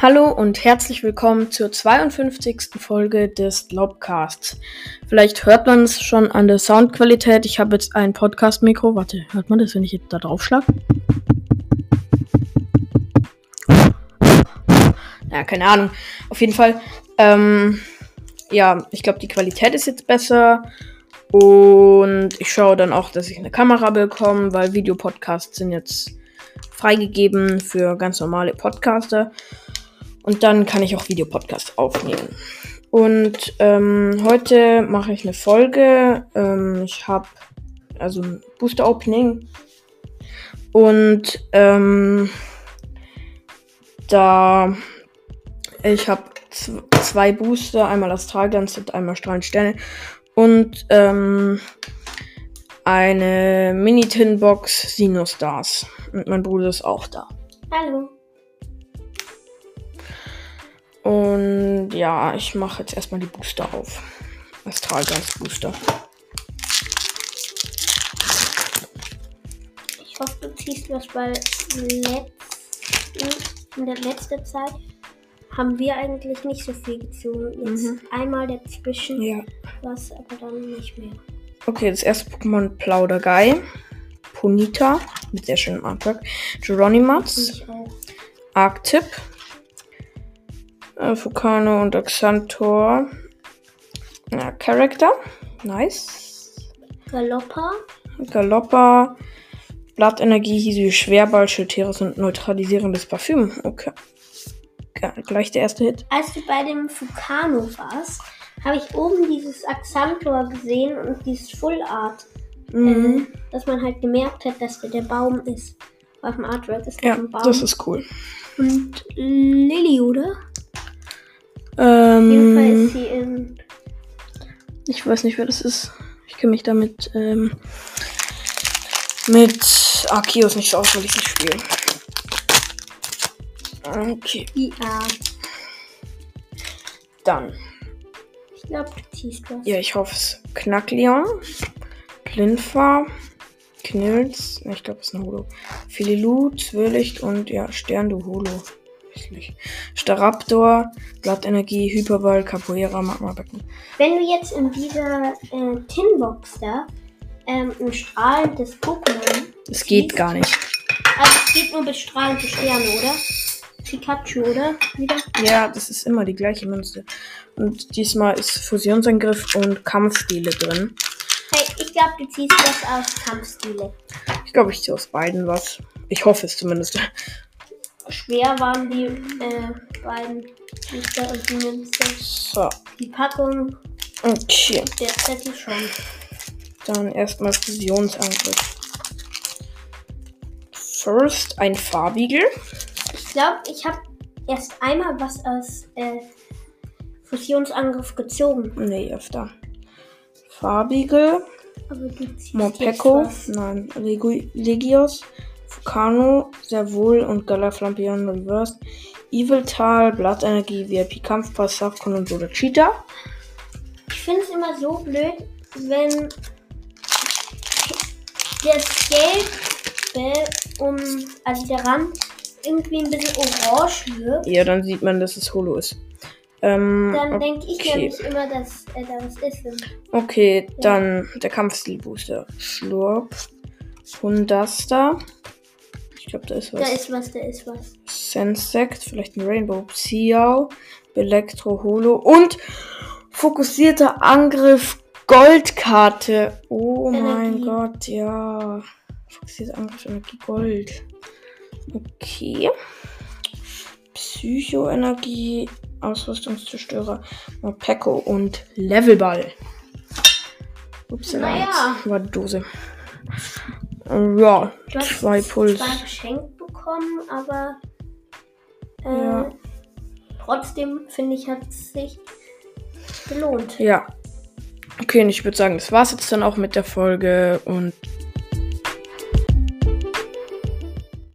Hallo und herzlich willkommen zur 52. Folge des Lobcasts. Vielleicht hört man es schon an der Soundqualität. Ich habe jetzt ein Podcast-Mikro. Warte, hört man das, wenn ich jetzt da drauf schlage? Ja, keine Ahnung. Auf jeden Fall, ähm, ja, ich glaube, die Qualität ist jetzt besser. Und ich schaue dann auch, dass ich eine Kamera bekomme, weil Videopodcasts sind jetzt freigegeben für ganz normale Podcaster. Und dann kann ich auch Videopodcasts aufnehmen. Und ähm, heute mache ich eine Folge. Ähm, ich habe also ein Booster Opening. Und ähm, da ich habe zwei Booster, einmal Astralglanz und einmal Strahlend Sterne. Und ähm, eine Mini-Tin-Box Sinostars. Und mein Bruder ist auch da. Hallo. Und ja, ich mache jetzt erstmal die Booster auf. Astralgeist Booster. Ich hoffe, du ziehst was, weil letzten, in der letzten Zeit haben wir eigentlich nicht so viel gezogen. Jetzt Mhm. einmal dazwischen Ja. was, aber dann nicht mehr. Okay, das erste Pokémon Plauderguy. Ponita mit sehr schönem Artwork. Geronimatz. Arctip. Äh, Fukano und Axantor. Ja, Character. Nice. Galoppa, Galoppa. Blattenergie, Hisui, Schwerball, Schilteris und neutralisierendes Parfüm. Okay. Ge- Gleich der erste Hit. als du bei dem Fukano warst, habe ich oben dieses Axantor gesehen und dieses Full Art, Mhm. äh, dass man halt gemerkt hat, dass der, der Baum ist. Auf dem Artwork ist Ja, das ein Baum. das ist cool. und Lilly, oder? Ähm, ich weiß nicht, wer das ist. Ich kenne mich damit ähm, mit Arceus nicht so aus, weil ich nicht spiele. Okay, IA. dann. Ich glaube, du ziehst was. Ja, ich hoffe es. Knackleon, Plinfa, Knilz, ne, ich glaube, es ist ein Holo. Fililu, Zwirlicht und ja, Stern du Holo. Hässlich. Staraptor, Blattenergie, Hyperball, Capoeira, Magmabecken. Wenn du jetzt in dieser äh, Tinbox da ähm, ein strahlendes Pokémon. Es geht gar nicht. Also es geht nur bis strahlende Sterne, oder? Pikachu, oder? Wieder? Ja, das ist immer die gleiche Münze. Und diesmal ist Fusionsangriff und Kampfstile drin. Hey, ich glaube, du ziehst was aus Kampfstile. Ich glaube, ich ziehe aus beiden was. Ich hoffe es zumindest. Schwer waren die äh, beiden Booster und die Münze. So, Die Packung, okay. der Zettel schon. Dann erstmal Fusionsangriff. First ein Farbigel. Ich glaube, ich habe erst einmal was aus äh, Fusionsangriff gezogen. Nee, öfter. Farbigel. Was. Nein. Legu- Legios. Fukano. Servol und Galaflampion Reverse. Eviltal. Blattenergie. VIP Kampfpass. Safkon und Soda Cheetah. Ich finde es immer so blöd, wenn das Gelbe um, also der Rand irgendwie ein bisschen orange wird. Ja, dann sieht man, dass es Holo ist. Ähm, Dann denke ich okay. nämlich immer, dass äh, da was ist. Okay, dann der Kampfstil-Booster. Schlurp. Hundaster. Ich glaube, da ist was. Da ist was, da ist was. Sensect, vielleicht ein Rainbow. Xiao. Elektro Holo. Und fokussierter Angriff Goldkarte. Oh mein Energie. Gott, ja. Fokussierter Angriff Energie Gold. Okay. Psychoenergie, Ausrüstungszerstörer, Morpeko und Levelball. Ups, Naja. war die Dose. Ja, Du zwei Puls. zwar geschenkt bekommen, aber äh, Ja. trotzdem finde ich, hat es sich gelohnt. Ja. Okay, und ich würde sagen, das war's jetzt dann auch mit der Folge und